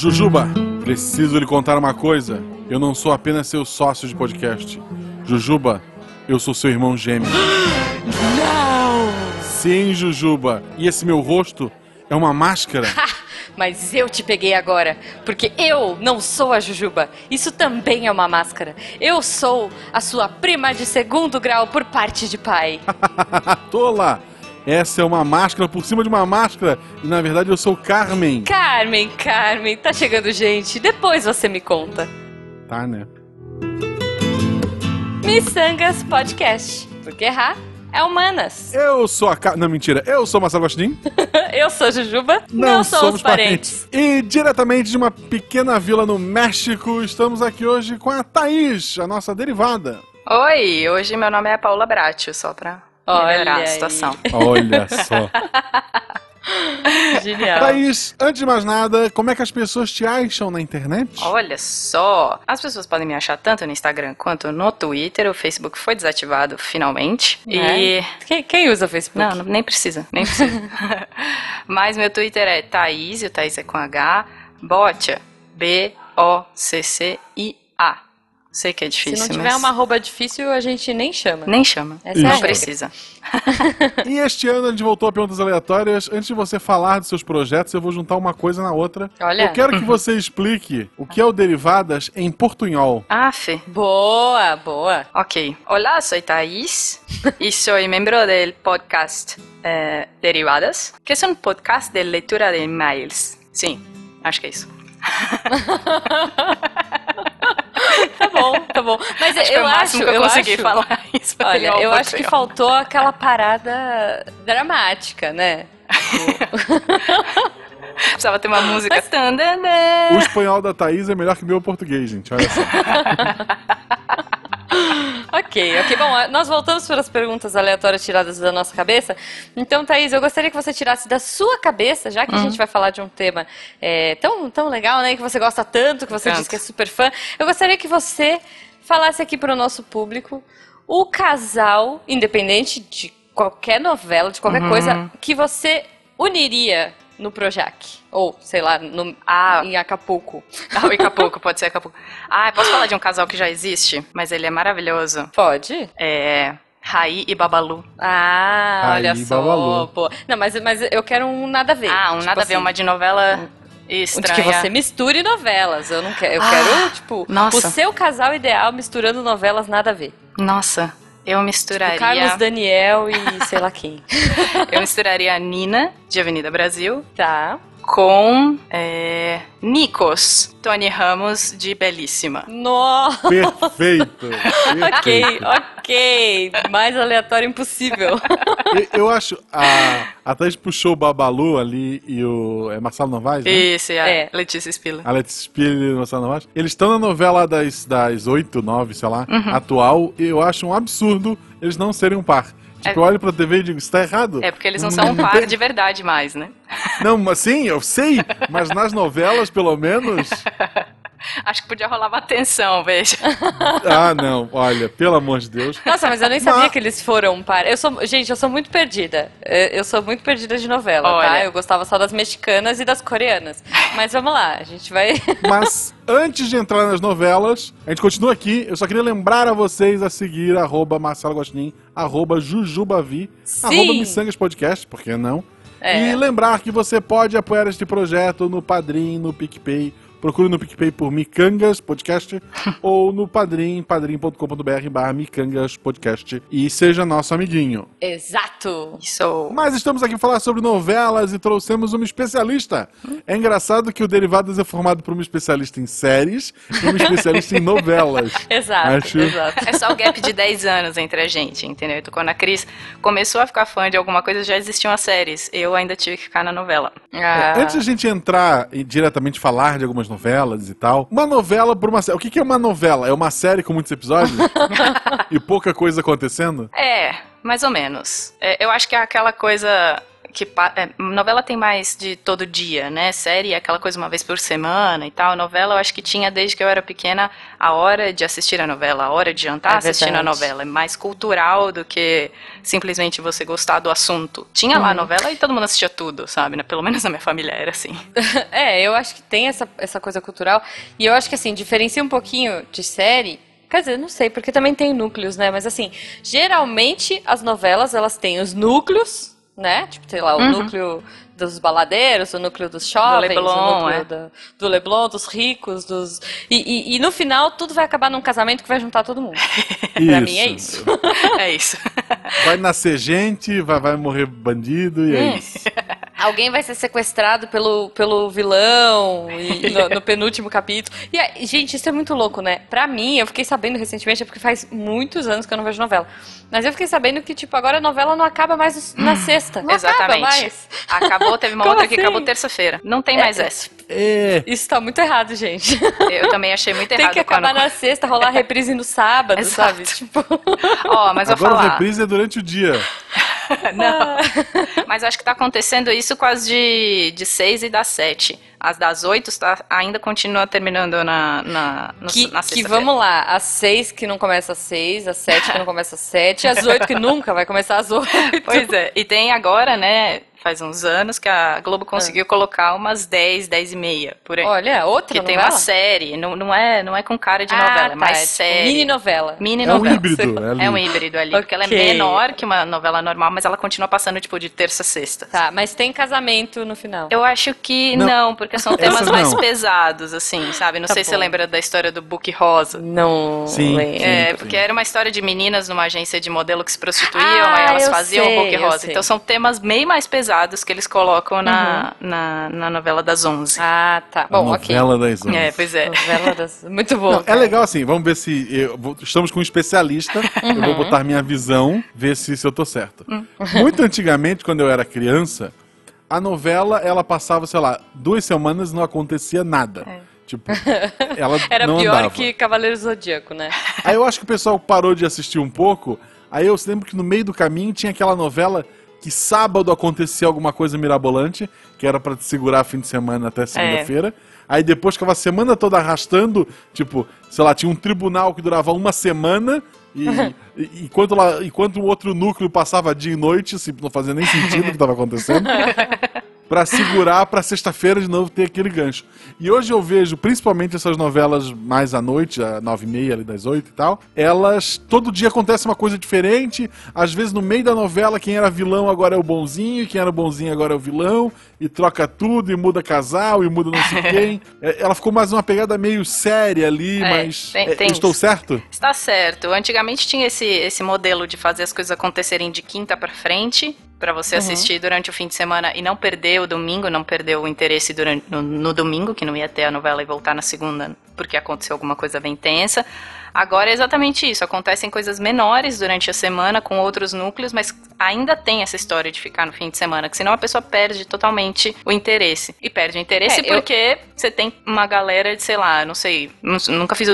Jujuba, preciso lhe contar uma coisa. Eu não sou apenas seu sócio de podcast. Jujuba, eu sou seu irmão gêmeo. Não! Sim, Jujuba. E esse meu rosto é uma máscara. Mas eu te peguei agora, porque eu não sou a Jujuba. Isso também é uma máscara. Eu sou a sua prima de segundo grau por parte de pai. Tola! Essa é uma máscara por cima de uma máscara. E na verdade eu sou Carmen. Carmen, Carmen, tá chegando gente. Depois você me conta. Tá, né? Missangas Podcast. Porque errar é humanas. Eu sou a Car... Não, mentira. Eu sou Marcelo Agostinho. eu sou Jujuba. Não, somos, parentes. E diretamente de uma pequena vila no México, estamos aqui hoje com a Thaís, a nossa derivada. Oi, hoje meu nome é Paula Bratio, só pra melhorar Olha a situação. Olha só. Genial. Thaís, antes de mais nada, como é que as pessoas te acham na internet? Olha só, as pessoas podem me achar tanto no Instagram quanto no Twitter. O Facebook foi desativado finalmente. E É. Quem, quem usa Facebook? não, não- nem precisa, nem precisa. Mas meu Twitter é Thaís, e o Thaís é com H, Botia, B O C C I A. Sei que é Se difícil, não tiver mas uma arroba difícil, a gente nem chama. nem chama. Essa é a não regra. precisa. E este ano a gente voltou a perguntas aleatórias. Antes de você falar dos seus projetos, eu vou juntar uma coisa na outra. Olha. Eu quero que você explique o que é o Derivadas em portunhol. Aff. Boa, boa. Ok. Hola, soy Thais y soy miembro del podcast eh, Derivadas, que es un podcast de lectura de emails. Sim, acho que é isso. Tá bom, tá bom. Mas Acho é eu o acho, que eu eu consegui acho, falar espanhol. Olha, eu acho que faltou aquela parada dramática, né? Precisava ter uma música. O espanhol da Thaís é melhor que o meu português, gente. Olha só. Ok, ok. Bom, nós voltamos para as perguntas aleatórias tiradas da nossa cabeça. Então, Thaís, eu gostaria que você tirasse da sua cabeça, já que a gente vai falar de um tema é, tão, tão legal, né? Que você gosta tanto, que você diz que é super fã. Eu gostaria que você falasse aqui para o nosso público o casal, independente de qualquer novela, de qualquer coisa, que você uniria no Projac. Ou, sei lá, no, Ah. em Acapulco. Ah, o Acapulco, pode ser Acapulco. Ah, posso falar de um casal que já existe, mas ele é maravilhoso. Pode? É. Raí e Babalu. Ah, Aí, olha só. Babalu. Pô. Não, mas, mas eu quero um nada a ver. Ah, um Tipo nada a ver, assim, uma de novela onde estranha. que você misture novelas. Eu não quero. Eu Ah, quero, tipo, nossa. o seu casal ideal misturando novelas nada a ver. Nossa, eu misturaria. Tipo, Carlos Daniel e sei lá quem. Eu misturaria a Nina, de Avenida Brasil, Tá. Com é, Nikos, Tony Ramos, de Belíssima. Nossa. Perfeito. Ok, Perfeito. ok. Mais aleatório impossível. E- Eu acho. A, a Thaís puxou o Babalu ali e o. É Marcelo Novaes? Né? Esse é É. Letícia Spiller. A Letícia Spiller e o Marcelo Novaes. Eles estão na novela das, das 8, 9, sei lá, Uhum. atual. E eu acho um absurdo eles não serem um par. Tipo, eu olho pra TV e digo, isso tá errado. É porque eles não são um par de verdade mais, né? Não, mas sim, eu sei, mas nas novelas, pelo menos. Acho que podia rolar uma tensão, veja. Ah, não, olha, pelo amor de Deus. Nossa, mas eu nem sabia Mas- que eles foram um par. Eu sou, gente, eu sou muito perdida. Eu sou muito perdida de novela, tá? Olha. Eu gostava só das mexicanas e das coreanas. Mas vamos lá, a gente vai. Mas antes de entrar nas novelas, a gente continua aqui. Eu só queria lembrar a vocês a seguir arroba Marcelo Agostinho, arroba Jujubavi, Sim. arroba Missangas Podcast, por que não? É. E lembrar que você pode apoiar este projeto no Padrim, no PicPay. Procure no PicPay por Micangas Podcast ou no Padrim, padrim.com.br barra Micangas Podcast e seja nosso amiguinho. Exato! Isso. Mas estamos aqui para falar sobre novelas e trouxemos uma especialista. É engraçado que o Derivadas é formado por uma especialista em séries e uma especialista em novelas. Exato, Acho- exato. É só o gap de 10 anos entre a gente, entendeu? Então, quando a Cris começou a ficar fã de alguma coisa, já existiam as séries. Eu ainda tive que ficar na novela. Ah, Antes da gente entrar e diretamente falar de algumas novelas e tal, uma novela por uma série. O que que é uma novela? É uma série com muitos episódios? e pouca coisa acontecendo? É, mais ou menos. É, eu acho que é aquela coisa que é, novela tem mais de todo dia, né? Série é aquela coisa uma vez por semana e tal. Novela eu acho que tinha desde que eu era pequena a hora de assistir a novela, a hora de jantar é assistindo a novela. É mais cultural do que simplesmente você gostar do assunto. Tinha uhum. lá a novela e todo mundo assistia tudo, sabe? Né? Pelo menos na minha família era assim. é, eu acho que tem essa, essa coisa cultural. E eu acho que assim, diferencia um pouquinho de série Quer dizer, não sei, porque também tem núcleos, né? Mas assim, geralmente as novelas, elas têm os núcleos, né? Tipo, sei lá, o uhum. núcleo dos baladeiros, o núcleo dos jovens, Leblon, o núcleo é. do, do, Leblon, dos ricos, dos. E, e, e, no final tudo vai acabar num casamento que vai juntar todo mundo. pra mim é isso. é isso. Vai nascer gente, vai, vai morrer bandido e é hum. isso. Alguém vai ser sequestrado pelo, pelo vilão no, no, penúltimo capítulo. E, gente, isso é muito louco, né? Pra mim, eu fiquei sabendo recentemente, é porque faz muitos anos que eu não vejo novela. Mas eu fiquei sabendo que, tipo, agora a novela não acaba mais na sexta. Não Exatamente. Acaba mais. Acabou, teve uma Como outra assim? que acabou terça-feira. Não tem é, mais essa. É. Isso tá muito errado, gente. Eu também achei muito errado. Tem que acabar quando... na sexta, rolar a reprise no sábado, Exato. sabe? Tipo... Ó, mas agora vou falar. a reprise é durante o dia. não. Mas acho que tá acontecendo isso com as de, de 6 e das 7. As das 8 tá, ainda continua terminando na, na, no, que, na Que vamos lá, as 6 que não começa às 6, as 7 que não começa às 7, as 8 que nunca vai começar às 8. Pois é. E tem agora, né, faz uns anos que a Globo conseguiu ah. colocar umas 10, 10 e meia por aí. Olha, outra Que novela? tem uma série, não, não, é, não é com cara de ah, novela, tá, é mais é tipo série. Mini novela. Mini é novela. Um híbrido, é, é um híbrido ali, okay. porque ela é menor que uma novela normal, mas ela continua passando tipo de terça a sexta. Tá, mas tem casamento no final. Eu acho que não, não porque são temas mais pesados, assim, sabe? Não tá sei bom. se você lembra da história do Book Rosa. Não. Sim. Lembro. É, porque era uma história de meninas numa agência de modelo que se prostituíam, ah, aí elas faziam sei, o Book Rosa. Então são temas bem mais pesados que eles colocam na, uhum. na, na, novela das 11. Ah, tá. Bom, novela ok. Novela das 11. É, pois é. Novela das... Muito bom. Não, é legal assim, vamos ver se. Eu, estamos com um especialista, uhum. eu vou uhum. botar minha visão, ver se, se eu tô certo. Uhum. Muito antigamente, quando eu era criança, a novela, ela passava, sei lá, duas semanas e não acontecia nada. É. Tipo, ela Era não pior andava. que Cavaleiro Zodíaco, né? Aí eu acho que o pessoal parou de assistir um pouco. Aí eu lembro que no meio do caminho tinha aquela novela que sábado acontecia alguma coisa mirabolante, que era para te segurar fim de semana até segunda-feira. É. Aí depois ficava a semana toda arrastando, tipo, sei lá, tinha um tribunal que durava uma semana, e, e enquanto, lá, enquanto o outro núcleo passava dia e noite, assim, não fazia nem sentido o que estava acontecendo. para segurar para sexta-feira de novo ter aquele gancho. E hoje eu vejo, principalmente essas novelas mais à noite, às nove e meia, ali das oito e tal, elas, todo dia acontece uma coisa diferente, às vezes no meio da novela quem era vilão agora é o bonzinho, quem era o bonzinho agora é o vilão, e troca tudo, e muda casal, e muda não sei quem. É, ela ficou mais uma pegada meio séria ali, é, mas tem, é, tem estou certo? Está certo. Antigamente tinha esse, esse modelo de fazer as coisas acontecerem de quinta para frente, para você uhum. assistir durante o fim de semana e não perder o domingo, não perder o interesse durante, no, no, domingo, que não ia ter a novela e voltar na segunda porque aconteceu alguma coisa bem tensa. Agora é exatamente isso. Acontecem coisas menores durante a semana com outros núcleos, mas ainda tem essa história de ficar no fim de semana, que senão a pessoa perde totalmente o interesse. E perde o interesse é, porque eu... você tem uma galera de, sei lá, não sei, nunca fiz,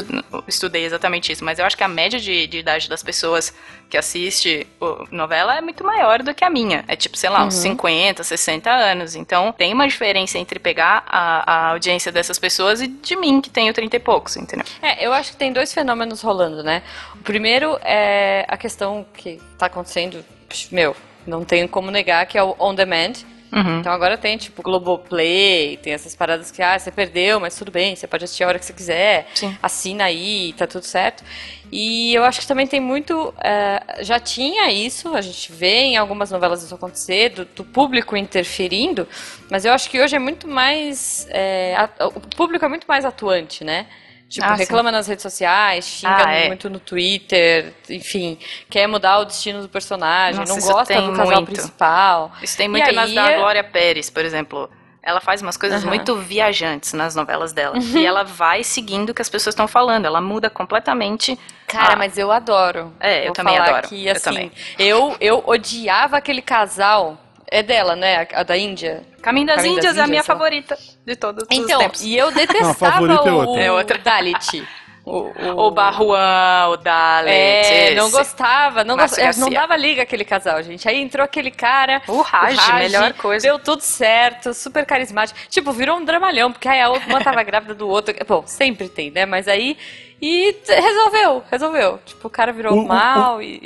estudei exatamente isso, mas eu acho que a média de, de idade das pessoas que assiste novela é muito maior do que a minha. É tipo, sei lá, uns 50, uhum. 60 anos. Então tem uma diferença entre pegar a, a audiência dessas pessoas e de mim, que tenho 30 e poucos, entendeu? É, eu acho que tem dois fenômenos rolando, né? O primeiro é a questão que tá acontecendo, meu, não tenho como negar, que é o on demand Uhum. Então agora tem, tipo, Globoplay, tem essas paradas que, ah, você perdeu, mas tudo bem, você pode assistir a hora que você quiser, Sim. assina aí, tá tudo certo. E eu acho que também tem muito. Uh, já tinha isso, a gente vê em algumas novelas isso acontecer, do, do público interferindo, mas eu acho que hoje é muito mais. É, a, o público é muito mais atuante, né? Tipo, ah, reclama sim. nas redes sociais, xinga ah, é. muito no Twitter, enfim, quer mudar o destino do personagem, Nossa, não gosta do casal muito. principal. Isso tem muito e nas aí... da Glória Pérez, por exemplo. Ela faz umas coisas uhum. muito viajantes nas novelas dela. Uhum. E ela vai seguindo o que as pessoas estão falando. Ela muda completamente. Cara, a... mas eu adoro. É, eu Vou também falar adoro. Que, assim, eu, eu, eu odiava aquele casal. É dela, né? A, a da Índia. Caminho das Índias é a minha favorita de todos então, os tempos. e eu detestava Não, o, é outra. Dalit. O, o, o Barruan, o Dalet. É, esse. não gostava, não, gost... é, não dava liga aquele casal, gente. Aí entrou aquele cara. O Raj, melhor coisa. Deu tudo certo, super carismático. Tipo, virou um dramalhão, porque aí a outra, uma tava grávida do outro. Bom, sempre tem, né? Mas aí. E resolveu, resolveu. Tipo, o cara virou O- o- mal e.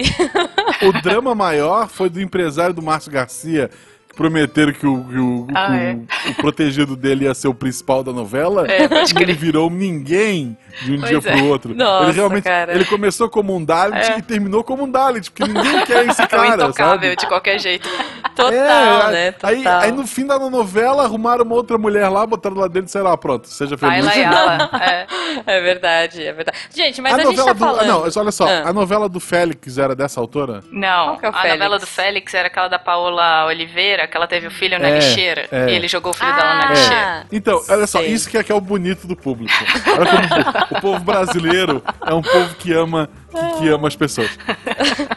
O drama maior foi do empresário do Márcio Garcia, que prometeram que o, que o- Ah, o- é. o protegido dele ia ser o principal da novela. É, e ele virou ninguém de um Pois dia é. pro outro. Nossa, ele realmente cara. ele começou como um Dalit É. e terminou como um Dalit, porque ninguém quer esse É cara, intocável sabe? de qualquer jeito. Total, É, né? aí, Total. aí no fim da novela arrumaram uma outra mulher lá, botaram lá dentro e sei lá, pronto, seja feliz. Ayla Ayala. É. É verdade, é verdade. Gente, mas a a, gente tá do. falando. Não, olha só, Ah. a novela do Félix era dessa autora? Não, é a Félix? novela do Félix era aquela da Paola Oliveira, que ela teve o filho na É, lixeira. é. E ele jogou o filho dela na Ah. lixeira. Então, olha só, sei. isso que é, que é o bonito do público. Olha como o povo brasileiro é um povo que ama, que, que ama as pessoas.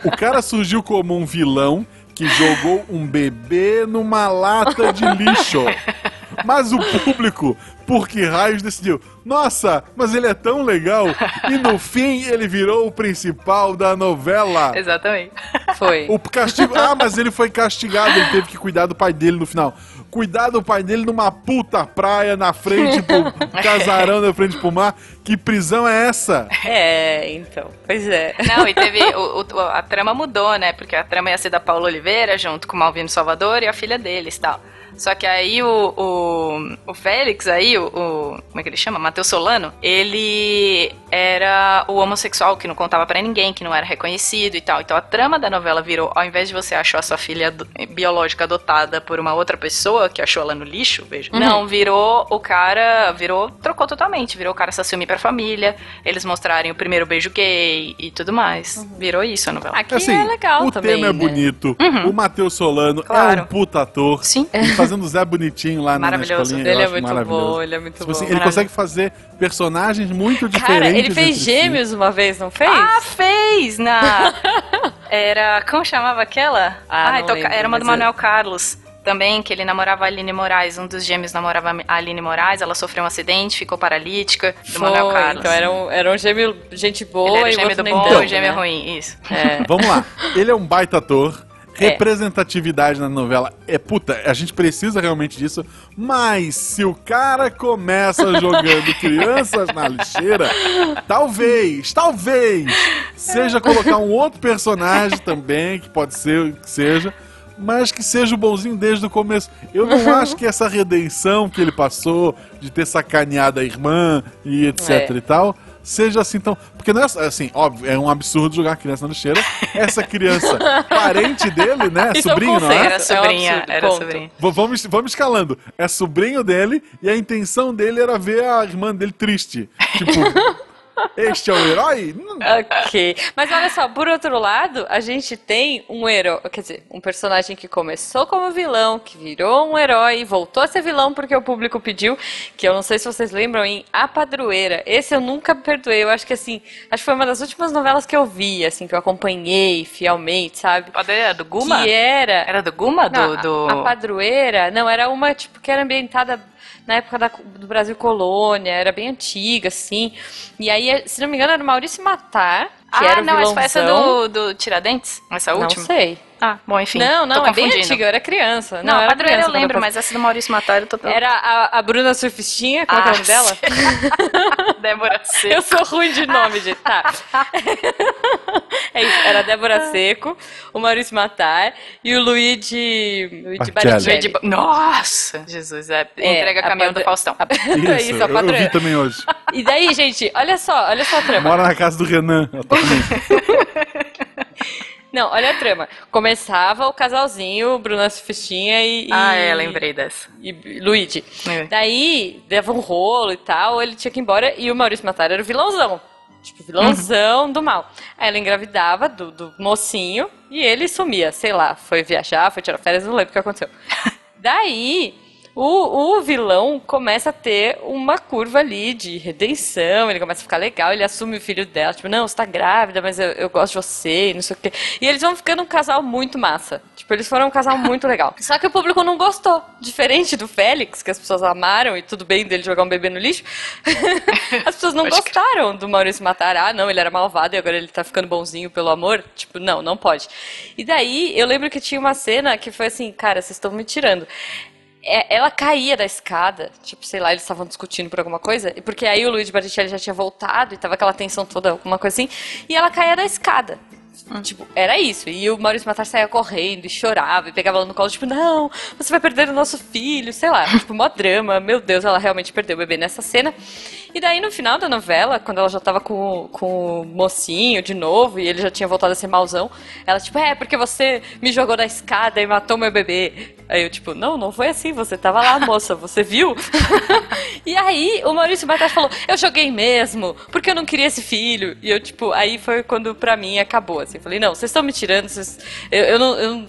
O cara surgiu como um vilão que jogou um bebê numa lata de lixo. Mas o público, por que raios decidiu? Nossa, mas ele é tão legal. E no fim ele virou o principal da novela. Exatamente. Foi. O castigo. Ah, mas ele foi castigado, ele teve que cuidar do pai dele no final. Cuidar do pai dele numa puta praia na frente pro casarão na frente pro mar. Que prisão é essa? É, então. Pois é. Não, e teve. O, o- a trama mudou, né? Porque a trama ia ser da Paula Oliveira, junto com o Malvino Salvador e a filha deles e tal. Só que aí o, o, o Félix, aí, o, o- Como é que ele chama? Matheus Solano, ele era o homossexual que não contava pra ninguém, que não era reconhecido e tal. Então a trama da novela virou: ao invés de você achar a sua filha biológica adotada por uma outra pessoa, que achou ela no lixo, veja. Não, virou o cara. Virou. Trocou totalmente. Virou o cara se assumir pra família. Eles mostrarem o primeiro beijo gay e tudo mais. Virou isso a novela. Aqui é legal o também. tema é né? bonito. O Matheus Solano é Claro. um puta ator. Sim. Ele fazendo Zé Bonitinho lá na- escolinha. Ele é muito maravilhoso. bom, ele é muito Tipo bom. assim, ele consegue fazer personagens muito diferentes. Cara, ele fez entre si. gêmeos uma vez, não fez? Ah, fez! Na. Era. Como chamava aquela? Ah, não toca- lembro, era uma do eu- Manuel Carlos. Também, que ele namorava a Aline Moraes. Um dos gêmeos namorava a Aline Moraes. Ela sofreu um acidente, ficou paralítica. Do Manuel Foi, Carlos. Então era um, era um gêmeo gente boa Ele era o e o gêmeo outro do bom tanto, e o gêmeo né? ruim. Isso. É. Vamos lá. Ele é um baita ator. É. Representatividade na novela é puta, a gente precisa realmente disso. Mas se o cara começa jogando crianças na lixeira, talvez, talvez seja colocar um outro personagem também, que pode ser que seja, mas que seja o bonzinho desde o começo. Eu não acho que essa redenção que ele passou de ter sacaneado a irmã e etc É. e tal seja assim tão. Porque não é assim, óbvio, é um absurdo jogar criança na lixeira. Essa criança, parente dele, né? Isso sobrinho, não é? Era É um sobrinha, absurdo, era sobrinha. Vamos, vamos escalando. É sobrinho dele e a intenção dele era ver a irmã dele triste. Tipo, este é o herói? Ok. Mas olha só, por outro lado, a gente tem um herói, quer dizer, um personagem que começou como vilão, que virou um herói e voltou a ser vilão porque o público pediu, que eu não sei se vocês lembram, em A Padroeira. Esse eu nunca perdoei. Eu acho que assim, acho que foi uma das últimas novelas que eu vi, assim, que eu acompanhei fielmente, sabe? Era do Guma? Que era. Era do Guma? Não, do, a- do... A, padroeira, não, era uma tipo que era ambientada na época da- do Brasil colônia, era bem antiga, assim. E aí, se não me engano, era o Maurício Matar, que ah, era o não, essa vilãozão. foi essa do, do Tiradentes? Essa Não última? sei. Ah, bom, enfim. não, não, é bem antiga, eu era criança. Não, eu a era padroeira criança eu lembro, passei. mas essa do Maurício Matar eu tô... Era a, a Bruna Surfistinha, é que é o nome Ah, dela? Débora C. Eu sou ruim de nome, gente. Tá. É isso, era a Débora Seco, o Maurício Matar e o Luigi, Luigi. De- Nossa! Jesus, é, É, entrega a caminhão do Faustão. a- Isso, isso, a eu, eu vi também hoje. E daí, gente, olha só, olha só a trama. Mora na casa do Renan. Não, olha a trama. Começava o casalzinho, Bruna Surfistinha e, Ah, é, lembrei dessa. e Luigi. É. Daí, dava um rolo e tal, ele tinha que ir embora e o Maurício Matar era o vilãozão. Tipo, vilãozão do mal. Aí ela engravidava do, do mocinho e ele sumia, sei lá, foi viajar, foi tirar férias, não lembro o que aconteceu. Daí, o, o vilão começa a ter uma curva ali de redenção, ele começa a ficar legal, ele assume o filho dela, tipo, não, você tá grávida, mas eu, eu gosto de você, e não sei o quê. E eles vão ficando um casal muito massa. Tipo, eles foram um casal muito legal. Só que o público não gostou. Diferente do Félix, que as pessoas amaram e tudo bem dele jogar um bebê no lixo. as pessoas não gostaram do Maurício Matar. Ah, não, ele era malvado e agora ele tá ficando bonzinho pelo amor. Tipo, não, não pode. E daí, eu lembro que tinha uma cena que foi assim, cara, vocês estão me tirando ela caía da escada, tipo, sei lá, eles estavam discutindo por alguma coisa, porque aí o Luigi Baricelli já tinha voltado e tava aquela tensão toda, alguma coisa assim, e ela caía da escada. Hum. Tipo, era isso. E o Maurício Matar saía correndo e chorava e pegava ela no colo, tipo, não, você vai perder o nosso filho, sei lá. tipo, mó drama. Meu Deus, ela realmente perdeu o bebê nessa cena. E daí, no final da novela, quando ela já tava com, com o mocinho de novo e ele já tinha voltado a ser mauzão, ela, tipo, é, porque você me jogou da escada e matou meu bebê. Aí eu, tipo, não, não foi assim, você tava lá, moça, você viu? e aí o Maurício Matar falou, eu joguei mesmo, porque eu não queria esse filho. E eu, tipo, aí foi quando pra mim acabou, assim. Falei, não, vocês estão me tirando, vocês... eu, eu não. Eu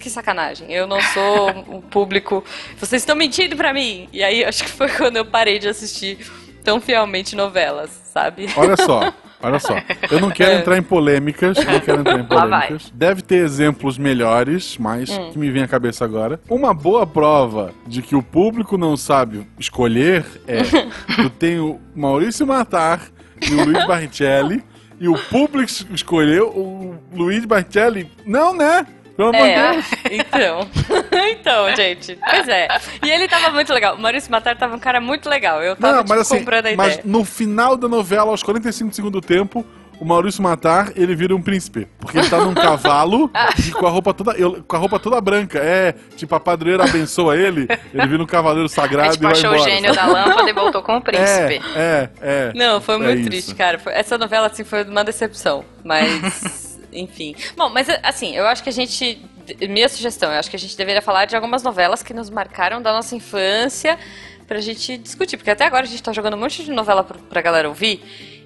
que sacanagem. Eu não sou um público. Vocês estão mentindo pra mim. E aí acho que foi quando eu parei de assistir tão fielmente novelas, sabe? Olha só. Olha só, eu não quero é. entrar em polêmicas, não quero entrar em polêmicas. Deve ter exemplos melhores, mas hum. que me vem à cabeça agora. Uma boa prova de que o público não sabe escolher é: tu tem o Maurício Matar e o Luiz Barrichelli, e o público escolheu o Luiz Barrichelli. Não, né? Pelo amor é, Deus. Então. então, gente. Pois é. E ele tava muito legal. O Maurício Matar tava um cara muito legal. Eu tava não, tipo, assim, comprando a ideia. Mas no final da novela, aos 45 do segundo tempo, o Maurício Matar, ele vira um príncipe. Porque ele tá num cavalo e com a roupa toda, com a roupa toda branca. É, tipo, a padroeira abençoa ele, ele vira um cavaleiro sagrado é, tipo, e vai achou embora. o gênio sabe? da lâmpada e voltou com o príncipe. É, é, é. Não, foi é muito triste, cara. Essa novela, assim, foi uma decepção. Mas... enfim. Bom, mas assim, eu acho que a gente. Minha sugestão, eu acho que a gente deveria falar de algumas novelas que nos marcaram da nossa infância pra gente discutir. Porque até agora a gente tá jogando um monte de novela pra, pra galera ouvir.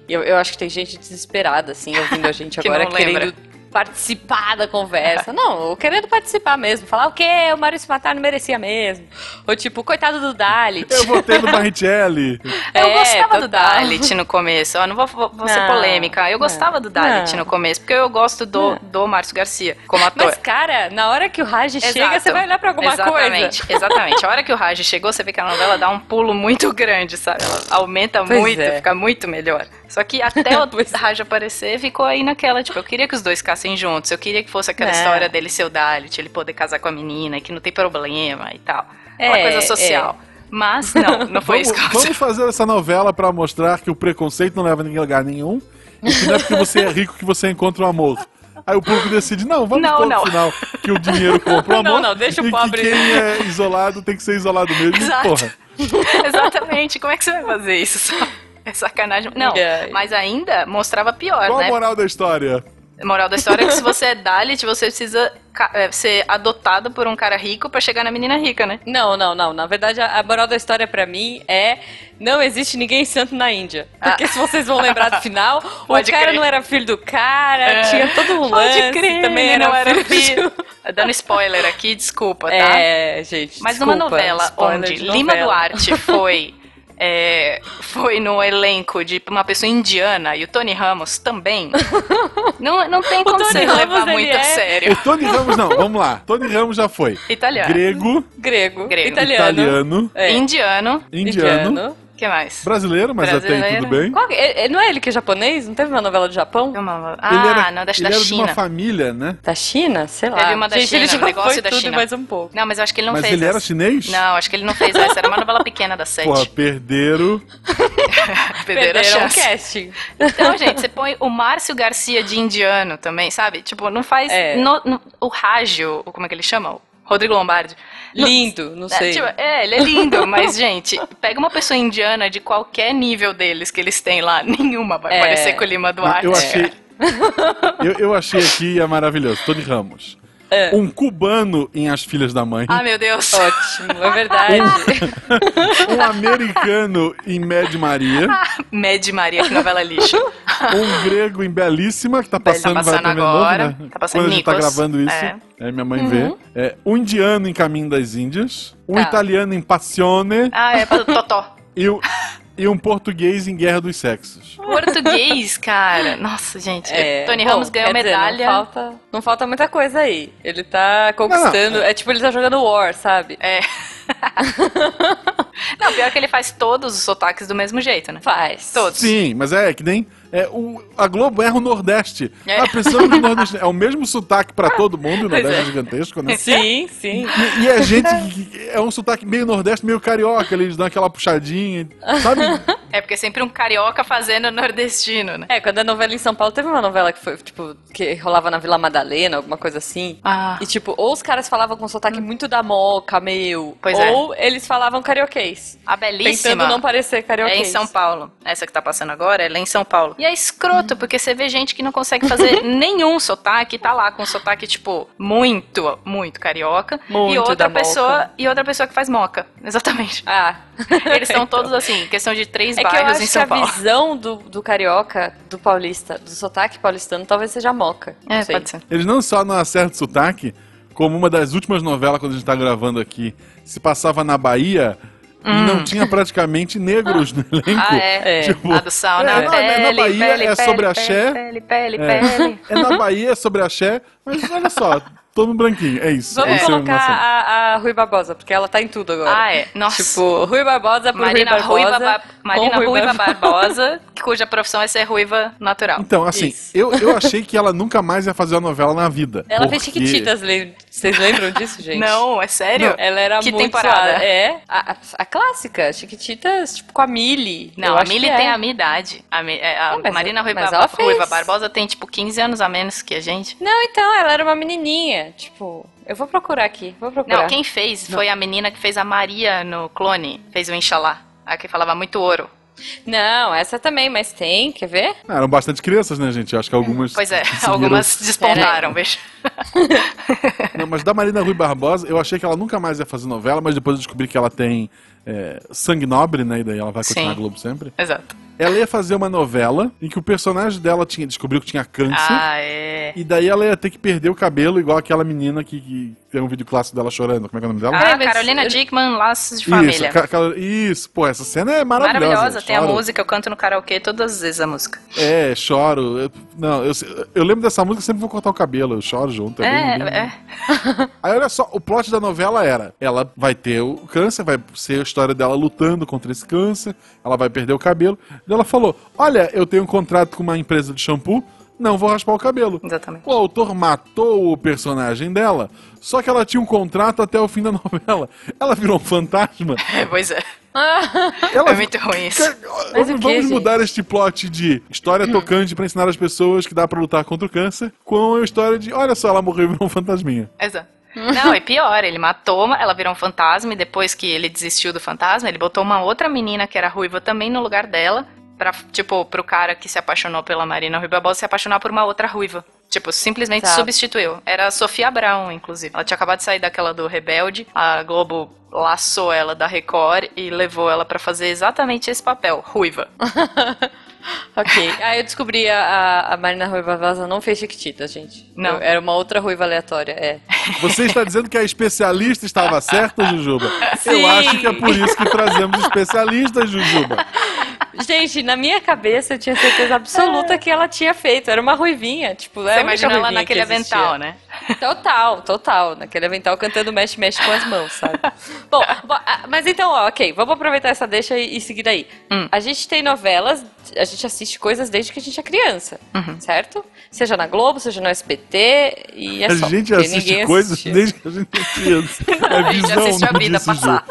E eu, eu acho que tem gente desesperada, assim, ouvindo a gente agora, querendo participar da conversa. Não, querendo participar mesmo. Falar o quê? O Maurício Matar não merecia mesmo. Ou tipo, coitado do Dalit. Eu votei no Barrichelli. eu é, gostava total. do Dalit no começo. Eu não vou, vou, vou ser polêmica. Eu gostava do Dalit no começo, porque eu gosto do, do Márcio Garcia como ator. Mas, cara, na hora que o Raj chega, você vai olhar pra alguma exatamente, coisa. Exatamente. A hora que o Raj chegou, você vê que a novela dá um pulo muito grande, sabe? Ela aumenta pois muito, é. fica muito melhor. Só que até o Raj aparecer, ficou aí naquela, tipo, eu queria que os dois ficassem juntos. Eu queria que fosse aquela é. história dele ser o Dalit, ele poder casar com a menina, que não tem problema e tal. É, uma coisa social. É. Mas não, não foi vamos, isso que Vamos fazer essa novela para mostrar que o preconceito não leva a lugar nenhum e que não é porque você é rico que você encontra o amor. Aí o público decide, não, vamos não, não. final que o dinheiro compra o amor. Não, não, deixa o pobre. Que quem é isolado tem que ser isolado mesmo. Exato. Porra. Exatamente. Como é que você vai fazer isso? É sacanagem. Não, mas ainda mostrava pior, Qual né? Qual a moral da história? A moral da história é que se você é Dalit, você precisa é, ser adotado por um cara rico para chegar na menina rica, né? Não, não, não. Na verdade, a, moral da história para mim é não existe ninguém santo na Índia. Porque ah. se vocês vão lembrar do final, o cara crer. não era filho do cara, é. tinha todo um lance. Pode crer, também era não era filho. filho. Dando spoiler aqui, desculpa, tá? É, gente. Mas desculpa, numa novela onde Lima Duarte foi é, foi no elenco de uma pessoa indiana e o Tony Ramos também, não, não tem como você levar muito é... a sério. O Tony Ramos não, vamos lá. Tony Ramos já foi. Italiano. Grego. Grego. Grego. Italiano. Italiano. É. Indiano. Indiano. Indiano que mais? Brasileiro, mas Brasileiro. até aí tudo bem. Qual, é, não é ele que é japonês? Não teve uma novela do Japão? Uma... Ah, ele era, não, da, ele da era China. de uma família, né? Da China? Sei lá. Teve uma da Gente, China, ele já um negócio foi da tudo China. mais um pouco. Não, mas eu acho que ele não mas fez. Mas ele essa. era chinês? Não, acho que ele não fez essa. Era uma novela pequena da sete. Pô, perderam. perderam, perderam o casting. Então, gente, você põe o Márcio Garcia de indiano também, sabe? Tipo, não faz... É. No, no, o Rágio, como é que ele chama? Rodrigo Lombardi. Lindo, não sei. É, tipo, é, ele é lindo, mas, gente, pega uma pessoa indiana de qualquer nível deles que eles têm lá, nenhuma vai é. parecer com o Lima Duarte. Eu achei, eu, eu achei aqui é maravilhoso, Tony Ramos. É. um cubano em As Filhas da Mãe, Ah, meu Deus. Ótimo, é verdade. um americano em Mad Maria, Mad Maria, que novela lixo. um grego em Belíssima, que tá Bel- tá passando, passando agora, novo, né? tá passando Quando a gente tá gravando isso, É. é, minha mãe vê. É, um indiano em Caminho das Índias, um Tá. italiano em Passione Ah, é Totó. e, o- e um português em Guerra dos Sexos. Português, cara. Nossa, gente. É, Tony bom, Ramos ganhou quer dizer, medalha. não, falta, não falta muita coisa aí. Ele tá conquistando. é tipo, ele tá jogando War, sabe? É. Não, pior que ele faz todos os sotaques do mesmo jeito, né? Faz. Todos. Sim, mas é que nem. É, o, a Globo erra o Nordeste. É. Ah, precisamos do Nordeste. É o mesmo sotaque pra todo mundo, o Nordeste é. é gigantesco, né? Sim, sim. E, e é gente é um sotaque meio Nordeste, meio carioca, eles dão aquela puxadinha, sabe? É porque é sempre um carioca fazendo nordestino, né? É, quando a novela em São Paulo, teve uma novela que foi, tipo, que rolava na Vila Madalena, alguma coisa assim. Ah. E, tipo, ou os caras falavam com sotaque muito da moca, meu. Pois é. ou eles falavam carioquês. A belíssima. Tentando não parecer É carioquês. em São Paulo. Essa que tá passando agora é lá em São Paulo. E é escroto, porque você vê gente que não consegue fazer nenhum sotaque, tá lá com sotaque, tipo, muito, muito carioca. Muito e outra da moca. pessoa E outra pessoa que faz moca. Exatamente. Ah. Eles são todos assim, questão de três É que eu bairros acho em que São a Paulo. visão do, do carioca, do paulista, do sotaque paulistano, talvez seja moca. É, sei. pode ser. Eles não só não acertam sotaque, como uma das últimas novelas, quando a gente tá gravando aqui, se passava na Bahia e não tinha praticamente negros no elenco. Hum. Ah, é. É. Tipo, A do sal é, na pele, na Bahia pele, é pele, sobre pele, axé. Pele, pele, É, pele. é na Bahia, é sobre axé, mas olha só, todo no branquinho, é isso. Vamos é colocar a, a Rui Barbosa, porque ela tá em tudo agora. Ah, é. Nossa. Tipo, Rui Barbosa por Marina Rui Ruiva, Barbosa. Ba- Marina Rui Ruiva Barbosa. Cuja profissão é ser ruiva natural. Então, assim, Isso. eu, eu achei que ela nunca mais ia fazer uma novela na vida. Ela fez porque- Chiquititas, lem- vocês lembram disso, gente? Não, é sério? Ela era Que muito temporada? É, a, a- clássica, Chiquititas, tipo, com a Millie. Não, a Millie que tem é. a minha idade. A, é, a É, mas- Marina Ruiva, mas ela Ruiva fez. Barbosa tem, tipo, 15 anos a menos que a gente. Não, então, ela era uma menininha, tipo... Eu vou procurar aqui, vou procurar. Não, quem fez foi a menina que fez a Maria no clone. Fez o Inxalá. A que falava muito ouro. Não, essa também, mas tem, quer ver? Ah, eram bastante crianças, né, gente? Eu acho que algumas. Pois é, conseguiram- algumas despontaram, veja. Não, mas da Marina Rui Barbosa, eu achei que ela nunca mais ia fazer novela, mas depois eu descobri que ela tem é, sangue nobre, né? E daí ela vai continuar Sim. na Globo sempre. Exato. Ela ia fazer uma novela em que o personagem dela tinha, descobriu que tinha câncer. Ah, é. E daí ela ia ter que perder o cabelo, igual aquela menina que, que tem um vídeo clássico dela chorando. Como é que é o nome dela? Ah, É, Carolina Dickman, Laços de isso, Família. ca- aquela- isso, pô, essa cena é maravilhosa. Maravilhosa, tem a Choro. música, eu canto no karaokê todas as vezes a música. É, choro. Eu- não, eu, eu lembro dessa música, sempre vou cortar o cabelo, eu choro junto. É, É, bem- bem- é. Aí olha só, o plot da novela era: ela vai ter o câncer, vai ser a história dela lutando contra esse câncer, ela vai perder o cabelo. E ela falou: Olha, eu tenho um contrato com uma empresa de shampoo, não vou raspar o cabelo. Exatamente. O autor matou o personagem dela, só que ela tinha um contrato até o fim da novela. Ela virou um fantasma. É, pois é. Ela É muito ruim isso. Mas Vamos, o quê, vamos gente? mudar este plot de história tocante pra ensinar as pessoas que dá pra lutar contra o câncer com a história de, olha só, ela morreu e virou um fantasminha. Exato. Não, e pior, ele matou, ela virou um fantasma e depois que ele desistiu do fantasma, ele botou uma outra menina que era ruiva também no lugar dela, pra, tipo, pro cara que se apaixonou pela Marina Rui Barbosa se apaixonar por uma outra ruiva. Tipo, simplesmente substituiu. Era a Sofia Brown, inclusive. Ela tinha acabado de sair daquela do Rebelde, a Globo laçou ela da Record e levou ela pra fazer exatamente esse papel, ruiva. Ok. Aí eu descobri a, a, a Marina Rui Barbosa não fez Chiquititas, gente. Não. Eu- era uma outra ruiva aleatória, é. Você está dizendo que a especialista estava certa, Jujuba? Eu Sim. acho que é por isso que trazemos especialistas, Jujuba. Gente, na minha cabeça eu tinha certeza absoluta que ela tinha feito. Era uma ruivinha, tipo, era Você imagina ela naquele avental, né? Total, total. Naquele avental cantando mexe, mexe com as mãos, sabe? bom, ah, mas então, ó, ok, vamos aproveitar essa deixa e, e seguir daí. Hum. A gente tem novelas, a gente assiste coisas desde que a gente é criança, Uhum. certo? Seja na Globo, seja no SBT, e é a só. gente porque assiste coisas assistia. desde que a gente é criança. É A gente assiste a não vida passar.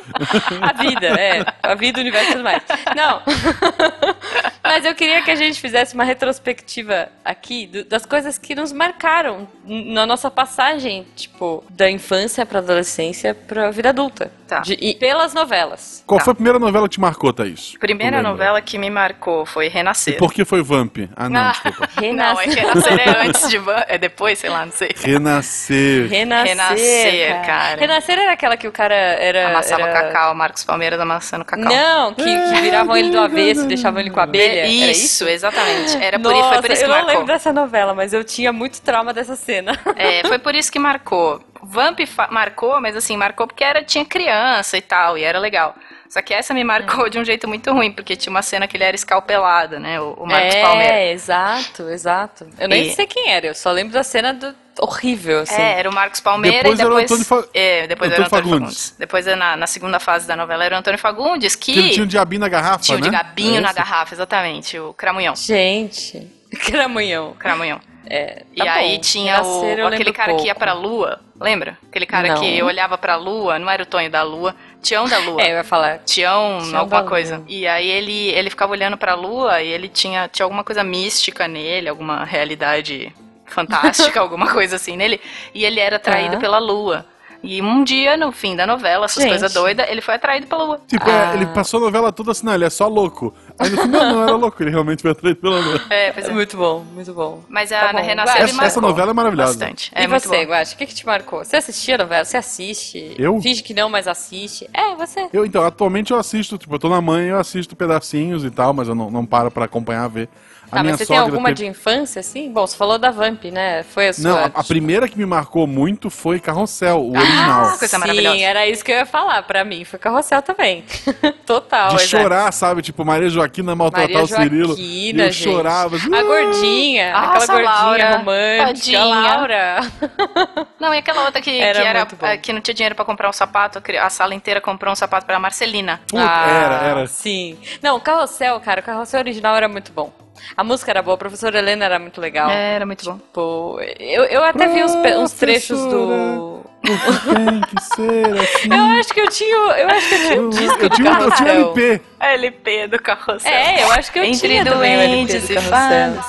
A vida, é. A vida, o universo e tudo mais. Não. Mas eu queria que a gente fizesse uma retrospectiva aqui do- das coisas que nos marcaram na nossa passagem, tipo, da infância pra adolescência pra vida adulta. Tá. De- e pelas novelas. Qual Tá. foi a primeira novela que te marcou, Thaís? Primeira novela que me marcou foi E Renascer. por que foi Vamp? Ah, não, Ah. desculpa. Não, é que Renascer é antes de Van, é depois, sei lá, não sei. Renascer. Renascer, Renascer, cara. cara. Renascer era aquela que o cara era... Amassava era... cacau, Marcos Palmeiras amassando cacau. Não, que, que viravam ele do avesso e deixavam ele com a abelha. É, Era isso, exatamente. Era por, Nossa, foi por isso eu que não marcou. lembro dessa novela, mas eu tinha muito trauma dessa cena. É, foi por isso que marcou. Vamp marcou, mas assim, marcou porque era, tinha criança e tal, e era legal. Só que essa me marcou de um jeito muito ruim, porque tinha uma cena que ele era escalpelado, né? O, o Marcos é, Palmeiras. exato, exato. Eu nem E- sei quem era, eu só lembro da cena do horrível, assim. É, era o Marcos Palmeiras Depois e era o depois. Antônio Fa- É, depois Antônio era o Antônio Fagundes. Fagundes. Depois, na, na segunda fase da novela, era o Antônio Fagundes, que. Que ele tinha um diabinho na garrafa, tinha o né? de gabinho É na garrafa, exatamente, o Cramunhão. Gente, cramunhão. Cramunhão. É, E tá aí bom. tinha o, aquele cara que ia pouco. pra lua, lembra? Aquele cara Não. que olhava pra lua, não era o Tonho da lua, Tião da lua. É, eu ia falar. Tião, Tião alguma coisa. Lua. E aí ele, ele ficava olhando pra lua e ele tinha, tinha alguma coisa mística nele, alguma realidade fantástica, alguma coisa assim nele. E ele era atraído Tá. pela lua. E um dia, no fim da novela, essas coisas doidas, ele foi atraído pela lua. Tipo, é, Ah. ele passou a novela toda assim, não, ele é só louco. Aí no final, não, era louco, ele realmente foi atraído pela lua. É, pois é. Muito bom, muito bom. Mas a Tá bom. Renascer Essa, essa novela é maravilhosa. bastante. É e muito você. Guache, o que, que te marcou? Você assistia a novela? Você assiste? Eu? Finge que não, mas assiste. É, você. Eu, então, atualmente eu assisto, tipo, eu tô na mãe, eu assisto pedacinhos e tal, mas eu não, não paro pra acompanhar, ver. Tá, mas você tem alguma teve- de infância, assim? Bom, você falou da Vamp, né? Foi a sua... Não, a, a primeira que me marcou muito foi Carrossel, o original. coisa Sim, maravilhosa. era isso que eu ia falar. Pra mim, foi carrossel também. Total, De exato. chorar, sabe? Tipo, Maria Joaquina maltratar Maria o Cirilo. Joaquina, e eu gente. chorava. assim, A gordinha, Nossa, aquela gordinha Laura. romântica, Tadinha. a Laura. Não, e aquela outra que que Era era, muito bom. eh, que não tinha dinheiro pra comprar um sapato, a sala inteira comprou um sapato pra Marcelina. Puta, Ah, era, era. Sim. Não, o carrossel, cara, o carrossel original era muito bom. A música era boa, a professora Helena era muito legal. É, era muito bom. Pô, eu, eu até vi uns, uns trechos do. Tem que ser assim. Eu acho que eu tinha. Eu acho que eu tinha um disco Eu do tinha, eu tinha. LP. A LP do carrossel. É, eu acho que eu Entre tinha também o LP do carrossel.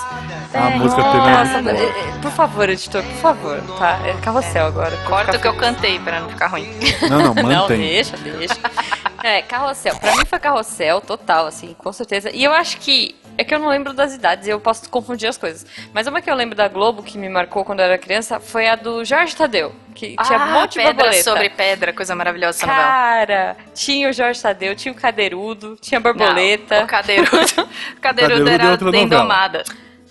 A música teve Nossa, é, é, por favor, editor, por favor, tá? É carrossel agora. Corta o que eu cantei pra não ficar ruim. Não, não, Não, mantém. deixa, deixa. É, carrossel. Pra mim foi carrossel, total, assim, com certeza. E eu acho que. É que eu não lembro das idades, eu posso confundir as coisas. Mas uma que eu lembro da Globo que me marcou quando eu era criança foi a do Jorge Tadeu. Que tinha um monte de Ah, pedra borboleta. sobre pedra, coisa maravilhosa essa novela. Cara, tinha o Jorge Tadeu, tinha o Cadeirudo, tinha a borboleta. Não, o Cadeirudo. o Cadeirudo Cadeirudo é era outra da novela. Indomada.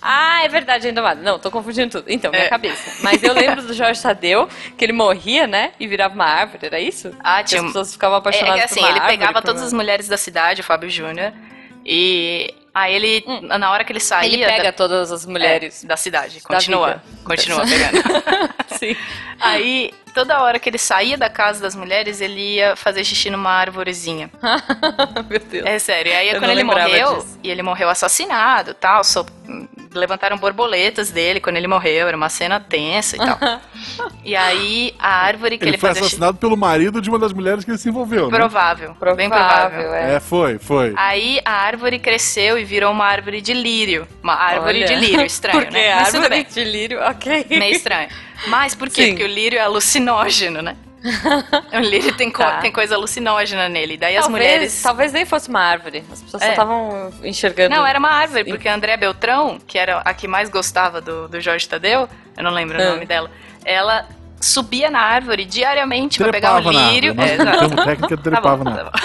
Ah, é verdade, mais. Não, tô confundindo tudo. Então, minha É. cabeça. Mas eu lembro do Jorge Tadeu, que ele morria, né? E virava uma árvore, era isso? Ah, Que tinha as um- pessoas ficavam É, apaixonadas é que assim, por uma ele árvore, pegava todas as mulheres da cidade, o Fábio Júnior, e aí ele, na hora que ele saía... Hum. Ele pega da, todas as mulheres. é, da cidade, da continua, continua pegando. Sim. Aí, toda hora que ele saía da casa das mulheres, ele ia fazer xixi numa árvorezinha. Meu Deus. É sério. E aí, Eu quando ele morreu, disso. e ele morreu assassinado e tal, so- levantaram borboletas dele quando ele morreu, era uma cena tensa e tal. e aí, a árvore que Ele ele, foi fazia assassinado pelo marido de uma das mulheres que ele se envolveu, né? Provável, Provável, bem provável. é. É, foi, foi. Aí a árvore cresceu e virou uma árvore de lírio. Uma árvore Olha. de lírio, estranho, Porque né? Mas tudo árvore de lírio, ok. Meio estranho. Mas por quê? Sim. Porque o lírio é alucinógeno, né? o lírio tem, co- Tá. tem coisa alucinógena nele. Daí as talvez, mulheres. Talvez nem fosse uma árvore. As pessoas só É. estavam enxergando. Não, era uma árvore, porque a Andréa Beltrão, que era a que mais gostava do, do Jorge Tadeu, eu não lembro Ah. o nome dela, ela subia na árvore diariamente pra pegar Trepava um na lírio. árvore. É, Nós exato. temos técnica de Tá trepava bom, na tá árvore.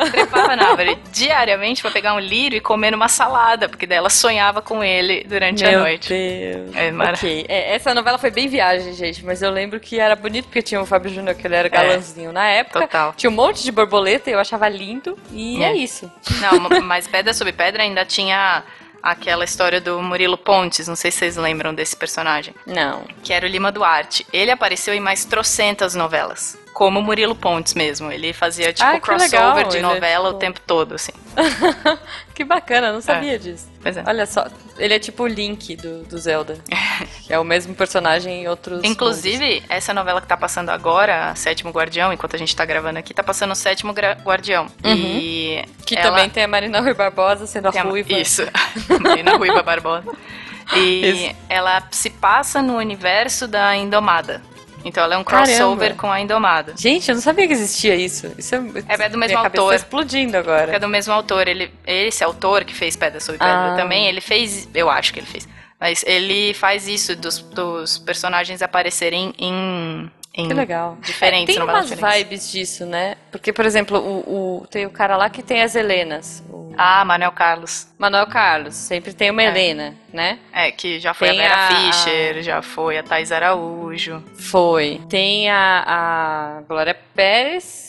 bom. Trepava na árvore diariamente pra pegar um lírio e comer uma salada, porque daí ela sonhava com ele durante Meu a noite. Deus. É mara- Ok, é, essa novela foi bem viagem, gente, mas eu lembro que era bonito porque tinha o Fábio Júnior, que ele era galãzinho na época. É. Total. Tinha um monte de borboleta e eu achava lindo. E é, É. isso. Não, mas Pedra sobre Pedra ainda tinha aquela história do Murilo Pontes, não sei se vocês lembram desse personagem, Não. que era o Lima Duarte. Ele apareceu em mais trocentas novelas. Como o Murilo Pontes mesmo. Ele fazia, tipo, Ah, crossover legal, de é, novela o tempo todo, assim. que bacana, não sabia disso. Pois é. Olha só, ele é tipo o Link do, do Zelda. é o mesmo personagem em outros. mundos. Inclusive, essa novela que tá passando agora, Sétimo Guardião, enquanto a gente tá gravando aqui, tá passando o Sétimo Gra- Guardião. E. Uhum. Que ela- também tem a Marina Rui Barbosa sendo a tem a- ruiva. Isso. Marina Ruiva Barbosa. E Isso. ela se passa no universo da Indomada. Então ela é um Caramba. crossover com a Indomada. Gente, eu não sabia que existia isso. Isso é, É do mesmo cabeça autor. tá explodindo É agora. do mesmo autor. Ele, esse autor que fez Pedra sobre Pedra Ah. também, ele fez. Eu acho que ele fez. Mas ele faz isso dos, dos personagens aparecerem em. Em Que legal. Diferentes, É, tem umas diferentes. vibes disso, né? Porque, por exemplo, o, o- tem o cara lá que tem as Helenas. O Ah, Manuel Carlos. Manuel Carlos. Sempre tem uma É. Helena, né? É, que já foi Tem a Vera a- Fischer, já foi a Thais Araújo. Foi. Tem a, a Glória Pérez.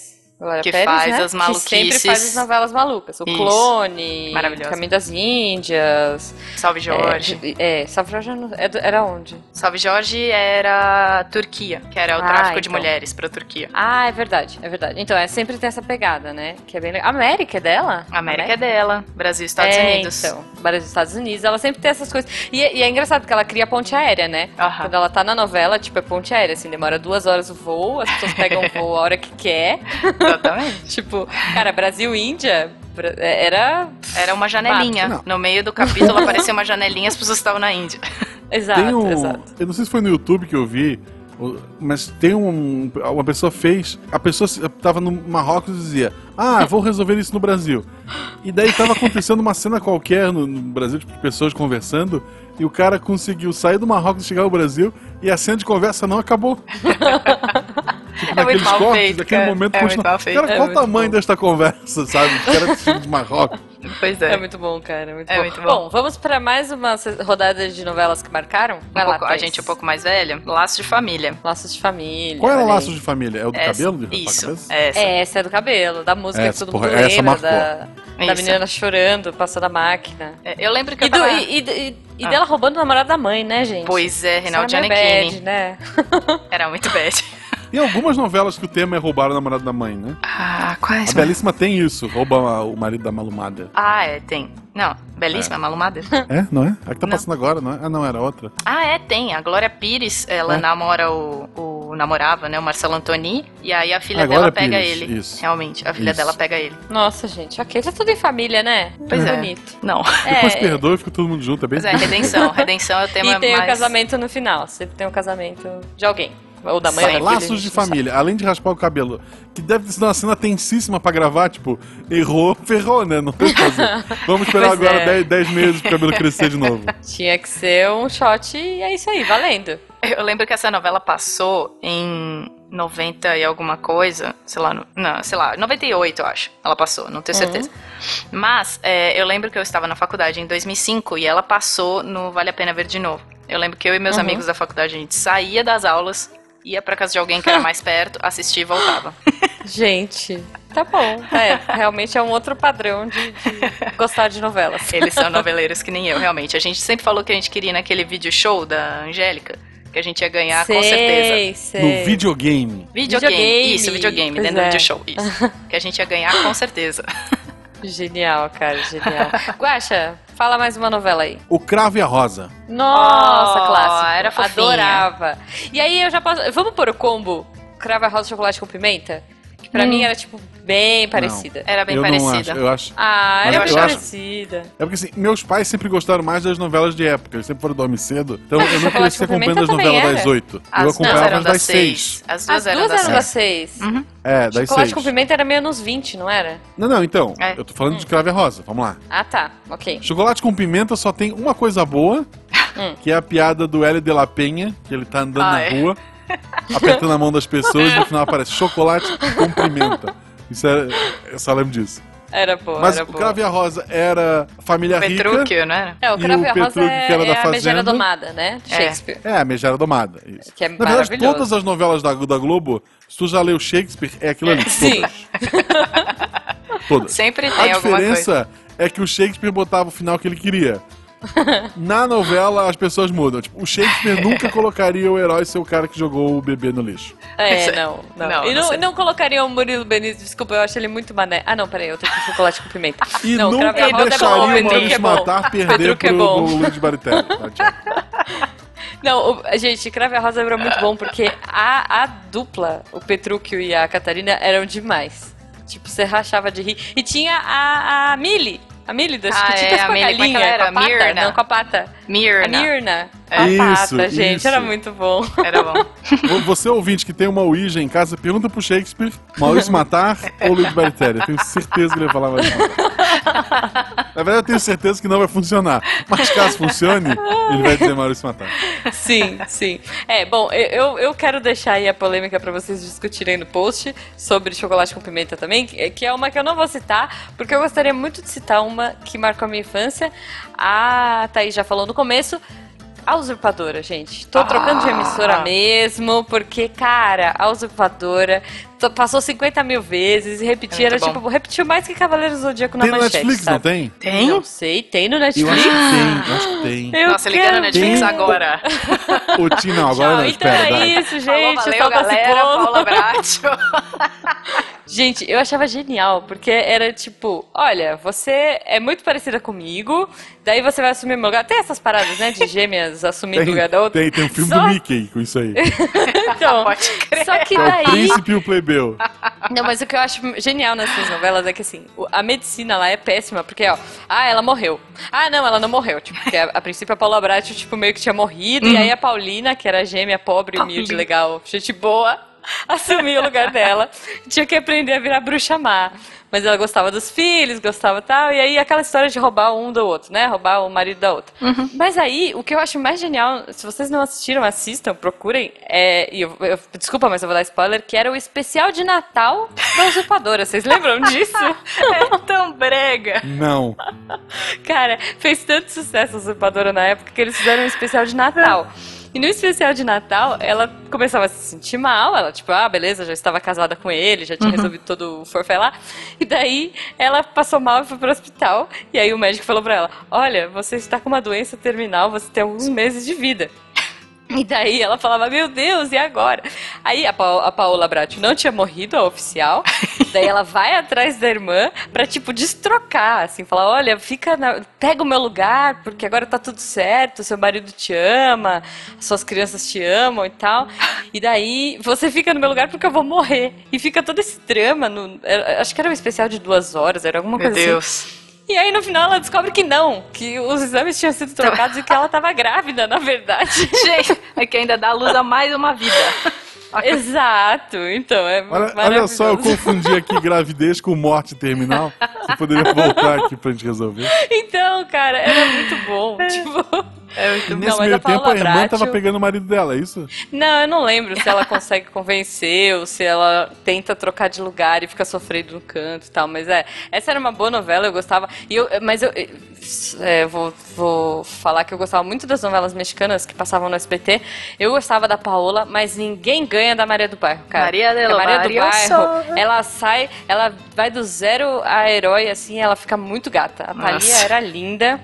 Glória Que Pérez, faz né? as Que sempre maluquices. faz as novelas malucas. O Isso. Clone. Caminho das Índias. Salve Jorge. É, é Salve Jorge é era onde? Salve Jorge era Turquia, que era o Ah, tráfico de então. mulheres pra Turquia. Ah, é verdade, é verdade. Então, é sempre tem essa pegada, né? Que é bem legal. América é dela? A América é dela, Brasil e Estados é, Unidos. Então, Brasil e Estados Unidos, ela sempre tem essas coisas. E, é- e é engraçado porque ela cria ponte aérea, né? Aham. Quando ela tá na novela, tipo, é ponte aérea, assim, demora duas horas o voo, as pessoas pegam o voo a hora que quer. Exatamente. Tipo, cara, Brasil e Índia Bra- era. Era uma janelinha. No meio do capítulo aparecia uma janelinha, as pessoas estavam na Índia. Exato, um, exato. Eu não sei se foi no YouTube que eu vi, mas tem um. Uma pessoa fez. A pessoa se- tava no Marrocos e dizia: Ah, vou resolver isso no Brasil. E daí tava acontecendo uma cena qualquer no, no Brasil, tipo, de pessoas conversando, e o cara conseguiu sair do Marrocos e chegar ao Brasil, e a cena de conversa não acabou. tipo, É naqueles cortes, feito, naquele cara. momento É continua. Cara, É qual o tamanho bom. desta conversa, sabe? Os caras de Marrocos. Pois É. é. muito bom, cara. É muito, É bom. muito bom. vamos pra mais uma rodada de novelas que marcaram? Vai Um lá, pouco- a Thaís. gente é um pouco mais velha. Laço de família. Laços de família. Qual era laço de família? É o do Essa- cabelo? De a Isso. cabeça? Essa. É, essa é do cabelo, da música Essa, que todo porra, mundo essa lembra, marcou. da, da menina chorando, passando a máquina. É, Eu lembro que E, eu do- tava... e- e- e Ah. dela roubando o namorado da mãe, né, gente? Pois é, Reinaldo Isso era Giannichini. bad, né? Era muito bad. Tem algumas novelas que o tema é roubar o namorado da mãe, né? Ah, quais? A Belíssima tem isso, rouba o marido da malumada. Ah, é, tem. Não, belíssima, malumada. É, não é? A que tá Não. passando agora, não é? Ah, não, era outra. Ah, é, tem. A Glória Pires, ela É. namora o, o. namorava, né? O Marcelo Antoni. E aí a filha Ah, dela pega Pires, ele. isso. Realmente, a filha Isso. dela pega ele. Nossa, gente, ok. Tá tudo em família, né? Pois é. Bonito. Não. Depois É, perdoa e fica todo mundo junto, é bem Pois é, redenção. Redenção é o tema E tem mais. o casamento no final. Sempre tem um casamento de alguém. Ou da mãe a Laços de não sabe. família, além de raspar o cabelo, que deve ter sido uma cena tensíssima pra gravar, tipo, errou, ferrou, né? Não tem o que fazer. Vamos esperar Pois agora é. 10 meses pro cabelo crescer de novo. Tinha que ser um shot e é isso aí, valendo. Eu lembro que essa novela passou em 90 e alguma coisa, sei lá, no, não, sei lá, 98 eu acho. Ela passou, não tenho certeza. Mas é, eu lembro que eu estava na faculdade em 2005 e ela passou no Vale a Pena Ver de Novo. Eu lembro que eu e meus Uhum. amigos da faculdade a gente saía das aulas, ia pra casa de alguém que era mais perto, assistia e voltava. Gente, tá bom. É, realmente é um outro padrão de, de gostar de novelas. Eles são noveleiros que nem eu, realmente. A gente sempre falou que a gente queria ir naquele vídeo show da Angélica, que a gente ia ganhar com certeza. Sei, sei. No videogame. Videogame. Videogame. Isso, videogame, Pois dentro é. do video show. Isso. que a gente ia ganhar com certeza. Genial, cara, genial. Guaxa, fala mais uma novela aí. O Cravo e a Rosa. Nossa, Oh, clássico. era fofinha. Adorava. E aí eu já posso. Vamos pôr o combo crava rosa chocolate com pimenta? Pra Hum. mim era, tipo, bem parecida. Era bem eu parecida. não acho, eu acho. Ah, era eu bem acho- parecida. É porque assim, meus pais sempre gostaram mais das novelas de época. Eles sempre foram dormir cedo. Então eu não cresci com acompanhando Pimenta as novelas também das era. oito. Eu As acompanhava eram as das seis. As As duas eram duas das eram seis. das seis. Uhum. É, das Chocolate seis. com pimenta era meio nos 20, não era? Não, não, então. É. Eu tô falando de Cravo e a Rosa. Vamos lá. Ah, tá. Ok. Chocolate com pimenta só tem uma coisa boa, Hum. que é a piada do Hélio de la Penha, que ele tá andando Ah, na é. rua, apertando a mão das pessoas e no final aparece chocolate com pimenta. Isso é. Eu só lembro disso. Era boa, Mas era o boa. Cravo e a Rosa era família rica. Petrúquio, não era? É, o e e a Rosa Petrúquio, é, que era da é a megera domada, né? De É. Shakespeare. É, a Megera Domada. Isso. Que é Na verdade, todas as novelas da, da Globo, se tu já leu Shakespeare, é aquilo ali. Sim. Todas. todas. Sempre A tem alguma coisa. diferença é que o Shakespeare botava o final que ele queria. Na novela, as pessoas mudam. Tipo, o Shakespeare nunca colocaria o herói ser o cara que jogou o bebê no lixo. É, não, não. Não, e não não, não colocaria o Murilo Benício, desculpa, eu acho ele muito mané. Ah, não, peraí, eu tenho que chocolate com pimenta. E não, nunca é deixaria bom, o Maurício é. Matar perder Petruc é pro, bom. pro Luiz Baritelli. Tá. Não, o- gente, Crave a Rosa era muito bom porque a, a dupla, o Petrúquio e a Catarina, eram demais. Tipo, você rachava de rir. E tinha a, a Millie. A Millie das Ah, é, a com a é que galinha, era? com a pata. Mirna. Não, com a pata. A Mirna. Mirna. É. A Isso, pata, gente, isso. era muito bom. Era bom. Vo- Você ouvinte que tem uma Ouija em casa, pergunta pro Shakespeare, Maurício Matar ou Luiz Baritelli. Eu tenho certeza que ele vai falar Maurício Matar. Na verdade, eu tenho certeza que não vai funcionar. Mas caso funcione, ele vai dizer Maurício Matar. Sim, sim. É, bom, eu, eu quero deixar aí a polêmica pra vocês discutirem no post sobre chocolate com pimenta também, que é uma que eu não vou citar, porque eu gostaria muito de citar uma que marcou a minha infância. A Thaís já falou no começo. A usurpadora, gente. Tô trocando de emissora mesmo, porque, cara, a usurpadora passou 50 mil vezes e repetia, É era bom. tipo, repetiu mais que Cavaleiros do Zodíaco na Tem no manchete, Netflix, não sabe? tem? Tem? Não sei, tem no Eu acho Netflix. que tem, eu acho que tem. Eu Nossa, liga no Netflix ver. agora. Ô, Ti, não, agora Tchau, não, então espera. é dá. isso, gente. Falou, o valeu, tá galera. Paula Bracho. Gente, eu achava genial, porque era tipo, olha, você é muito parecida comigo, daí você vai assumir meu lugar. Tem essas paradas, né, de gêmeas assumindo o Tem, lugar da outra. tem, tem um filme Só- do Mickey com isso aí. Então, Pode crer. só que É o daí... Príncipe e o Plebeu. Não, mas o que eu acho genial nessas novelas é que, assim, a medicina lá é péssima, porque, ó, ah, ela morreu. Ah, não, ela não morreu, tipo, porque a, a princípio a Paula Bracho, tipo, meio que tinha morrido, e aí a Paulina, que era gêmea, pobre, humilde, legal, gente boa, assumiu o lugar dela. Tinha que aprender a virar bruxa má. Mas ela gostava dos filhos, gostava tal, e aí aquela história de roubar um do outro, né? Roubar o marido da outra. Mas aí, o que eu acho mais genial, se vocês não assistiram, assistam, procurem, é, e eu, eu- desculpa, mas eu vou dar spoiler, que era o especial de Natal da usurpadora. Vocês lembram disso? É tão brega. Não. Cara, fez tanto sucesso a usurpadora na época que eles fizeram um especial de Natal. E no especial de Natal, ela começava a se sentir mal. Ela, tipo, ah, beleza, já estava casada com ele, já tinha resolvido todo o forfé lá. E daí, ela passou mal e foi pro hospital. E aí, o médico falou pra ela: Olha, você está com uma doença terminal, você tem alguns meses de vida. E daí ela falava, meu Deus, e agora? Aí a, Pa a Paola Bratti não tinha morrido, a oficial. daí ela vai atrás da irmã pra, tipo, destrocar, assim, falar, olha, fica na- pega o meu lugar, porque agora tá tudo certo, seu marido te ama, suas crianças te amam e tal. E daí você fica no meu lugar porque eu vou morrer. E fica todo esse drama, no, acho que era um especial de duas horas, era alguma Meu coisa assim. Deus. E aí, no final, ela descobre que não, que os exames tinham sido trocados e que ela tava grávida, na verdade. Gente, é que ainda dá luz a mais uma vida. Exato, então é Olha, olha só, eu confundi aqui gravidez com morte terminal. Você poderia voltar aqui pra gente resolver. Então, cara, era muito bom. tipo, É muito nesse mas meio a tempo a irmã Bracho- tava pegando o marido dela, é isso? não, eu não lembro se ela consegue convencer ou se ela tenta trocar de lugar e fica sofrendo no canto e tal. Mas é, essa era uma boa novela, eu gostava. E eu, mas eu é, vou, vou falar que eu gostava muito das novelas mexicanas que passavam no SBT. Eu gostava da Paola, mas ninguém ganha da Maria do Bairro, cara. Maria a Maria do Bairro, ela sai, ela vai do zero a herói, assim, ela fica muito gata. A Thalia Nossa. era linda.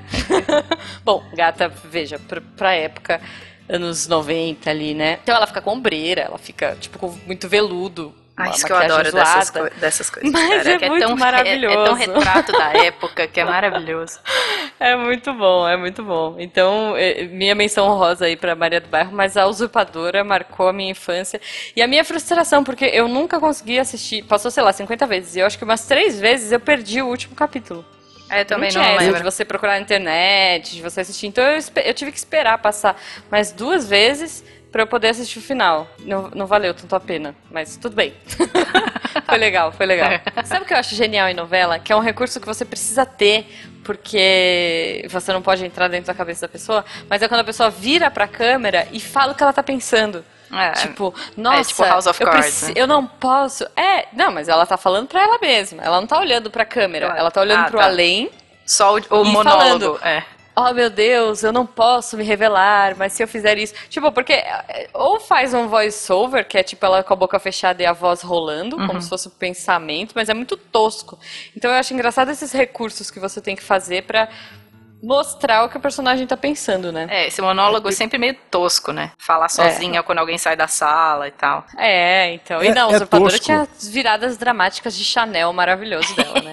Bom, gata, veja, pra, pra época, anos 90 ali, né? Então ela fica com ombreira, ela fica, tipo, com muito veludo. Ah, isso que eu adoro dessas, coi- dessas coisas. Mas cara, é que muito tão, maravilhoso. É, é tão retrato da época que é maravilhoso. É muito bom, é muito bom. Então, eh, minha menção honrosa aí pra Maria do Bairro, mas a usurpadora marcou a minha infância. E a minha frustração, porque eu nunca consegui assistir, passou, sei lá, 50 vezes. E eu acho que umas três vezes eu perdi o último capítulo. É, também não não, essa de lembro. você procurar na internet, de você assistir. Então eu, eu tive que esperar passar mais duas vezes pra eu poder assistir o final. Não, não valeu tanto a pena, mas tudo bem. foi legal, foi legal. Sabe o que eu acho genial em novela? Que é um recurso que você precisa ter, porque você não pode entrar dentro da cabeça da pessoa, mas é quando a pessoa vira pra câmera e fala o que ela tá pensando. É, Tipo, nossa, tipo House of eu, Cards, preci- né? eu não posso. É, não, mas ela tá falando pra ela mesma. Ela não tá olhando pra câmera. Claro. Ela tá olhando Ah, pro tá. além. Só o, o monólogo. falando. É. Oh meu Deus, eu não posso me revelar, mas se eu fizer isso. Tipo, porque é, ou faz um voice-over, que é tipo ela com a boca fechada e a voz rolando, Uhum. como se fosse um pensamento, mas é muito tosco. Então eu acho engraçado esses recursos que você tem que fazer pra mostrar o que o personagem tá pensando, né? É, esse monólogo é sempre meio tosco, né? Falar sozinha quando alguém sai da sala e tal. É, então. E É- não, é a usurpadora tosco. tinha as viradas dramáticas de Chanel maravilhoso dela, né?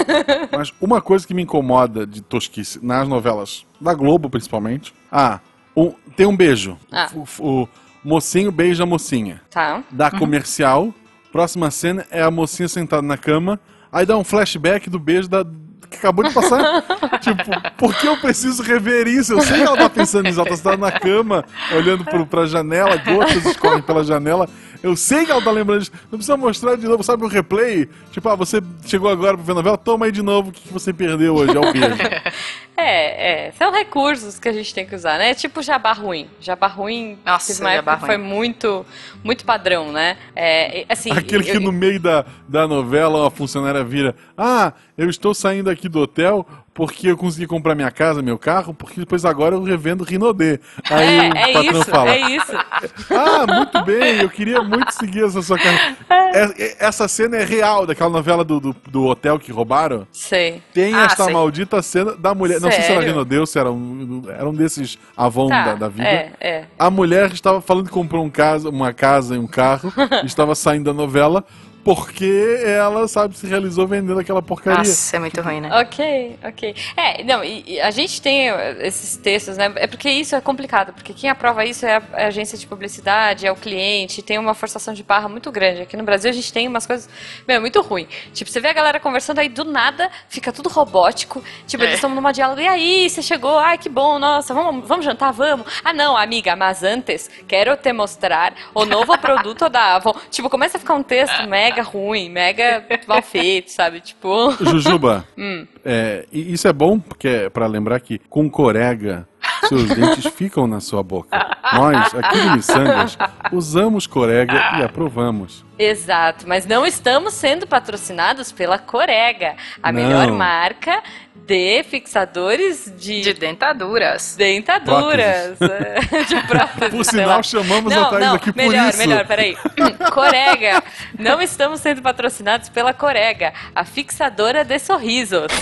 Mas uma coisa que me incomoda de tosquice nas novelas da Globo, principalmente. Ah, um- tem um beijo. Ah. O, o mocinho beija a mocinha. tá. Dá comercial. Próxima cena é a mocinha sentada na cama. Aí dá um flashback do beijo da. Que acabou de passar. tipo, por que eu preciso rever isso? Eu sei que ela tá pensando nisso. Ela tá sentada na cama, olhando pro, pra janela, gotas escorrem pela janela. Eu sei que ela tá lembrando disso. Não precisa mostrar de novo, sabe o replay? Tipo, ah, você chegou agora pra ver a novela, toma aí de novo o que que você perdeu hoje. É o beijo. É, é. São recursos que a gente tem que usar, né? Tipo jabá ruim. Jabá ruim Nossa, uma jabá época que foi ruim. muito, muito padrão, né? É, assim, Aquele que eu- no meio da, da novela a funcionária vira: Ah, eu estou saindo aqui do hotel porque eu consegui comprar minha casa, meu carro, porque depois agora eu revendo Rinodê. Aí É, o é patrão isso, fala: é isso. Ah, muito bem, eu queria muito seguir essa sua carreira. É- é- Essa cena é real, daquela novela do, do, do hotel que roubaram. Sei. Tem Ah, esta sei. maldita cena da mulher. Não sei se era Sério? Rinodê, se era um, era um desses Avon Tá, da, da vida. É, é. A mulher estava falando que comprou um casa, uma casa e um carro, estava saindo da novela, porque ela, sabe, se realizou vendendo aquela porcaria. Nossa, é muito ruim, né? Ok, ok. É, não, e, e a gente tem eh, esses textos, né? É porque isso é complicado, porque quem aprova isso é a, é a agência de publicidade, é o cliente, tem uma forçação de barra muito grande. Aqui no Brasil a gente tem umas coisas, meu, muito ruim. Tipo, você vê a galera conversando aí do nada, fica tudo robótico. Tipo, É. eles estão numa diálogo, e aí, você chegou, ai que bom, nossa, vamos, vamos jantar, vamos. Ah, não, amiga, mas antes, quero te mostrar o novo produto da Avon. Tipo, começa a ficar um texto mega ruim, mega mal feito, sabe? Tipo. Jujuba, Hum. é, isso é bom, porque é pra lembrar que com corega, seus dentes ficam na sua boca. Nós, aqui do Missangas, usamos corega e aprovamos. Exato, mas não estamos sendo patrocinados pela Corega, a Não. melhor marca de fixadores de, De dentaduras. dentaduras, de próteses. Por sinal, chamamos a não, Thaís não, aqui por melhor, isso. melhor, peraí. Corega, não estamos sendo patrocinados pela Corega, a fixadora de sorrisos.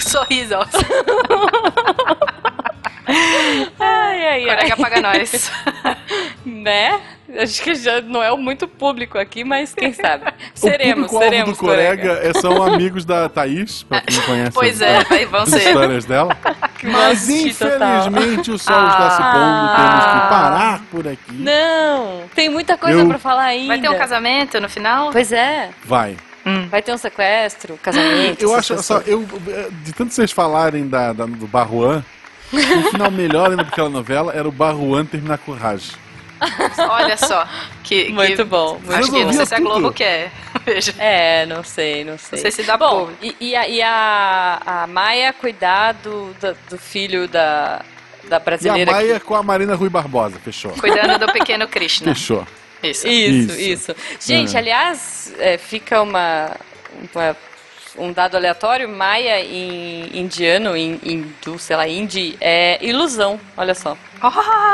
Sorriso. Ai, ai, Corega ai. paga nós. Né? Acho que já não é muito público aqui, mas quem sabe. o Seremos, público-alvo seremos, do Corega é- são amigos da Thaís, pra quem conhece Pois as, é, vai- vão as ser. histórias dela. Mas Nossa, total. infelizmente o sol está se pondo, temos que parar por aqui. Não, tem muita coisa Eu- pra falar ainda. Vai ter um casamento no final? Pois é, Vai. vai ter um sequestro, casamento. Eu acho só, eu, de tanto vocês falarem da, da- do Barruan, o final melhor ainda daquela novela era o Barruan terminar com o Raj. Olha só. Que, que- Muito bom, muito Acho que não sei se a Globo quer. Veja. É, não sei, não sei. Não sei se dá Bom, e, e a, e a, a Maia cuidar do, do, do filho da, da E a brasileira Maia com a Marina Rui Barbosa, fechou. Cuidando do pequeno Krishna. Fechou. Isso. que... Isso, Isso. isso. Gente, É. aliás, é, fica uma, uma- um dado aleatório, Maia em indiano, em hindu, sei lá, hindi, é ilusão, olha só. Oh,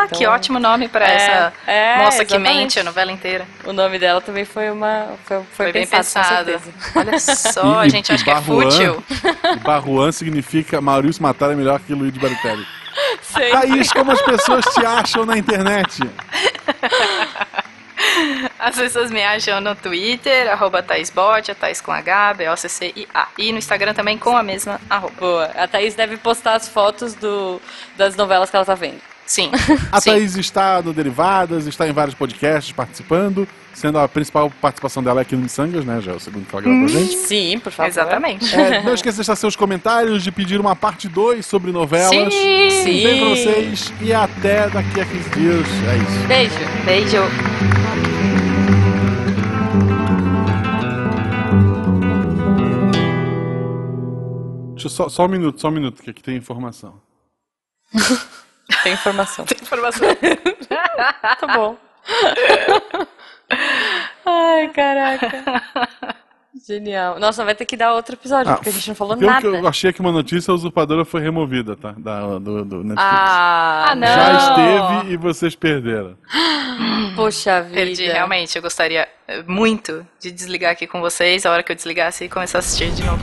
que Então- ótimo nome pra É, essa é, moça que exatamente. mente a novela inteira. O nome dela também foi uma. Foi, foi, Foi, bem pensado. Olha só, a E- gente e acha que é fútil. Barruan significa Maurício Matar é melhor que Luiz Baritelli. Sei. Thaís, como as pessoas te acham na internet? As pessoas me acham no Twitter, arroba ThaísBot, a Thaís com H, B-O-C-C-I-A. E no Instagram também com a mesma arroba. Boa. A Thaís deve postar as fotos do, das novelas que ela tá vendo. Sim. A Sim. Thaís está no Derivadas, está em vários podcasts participando, sendo a principal participação dela aqui no Missangas, né? Já é o segundo que ela grava pra gente. Sim, por favor. Exatamente. É, não esqueça de deixar seus comentários, de pedir uma parte 2 sobre novelas. Sim. Sim. Beijo pra vocês e até daqui a 15 dias. É isso. Beijo. Beijo. Deixa eu só, só um minuto, só um minuto, que aqui tem informação. Tem informação. Informação. tá bom. Ai, caraca. Genial. Nossa, vai ter que dar outro episódio, Ah, porque a gente não falou nada. que eu achei aqui uma notícia, a usurpadora foi removida, tá? Da, do, do Netflix. Ah, Ah, não. Já não. esteve e vocês perderam. Poxa vida. Perdi, realmente. Eu gostaria muito de desligar aqui com vocês a hora que eu desligasse e começar a assistir de novo.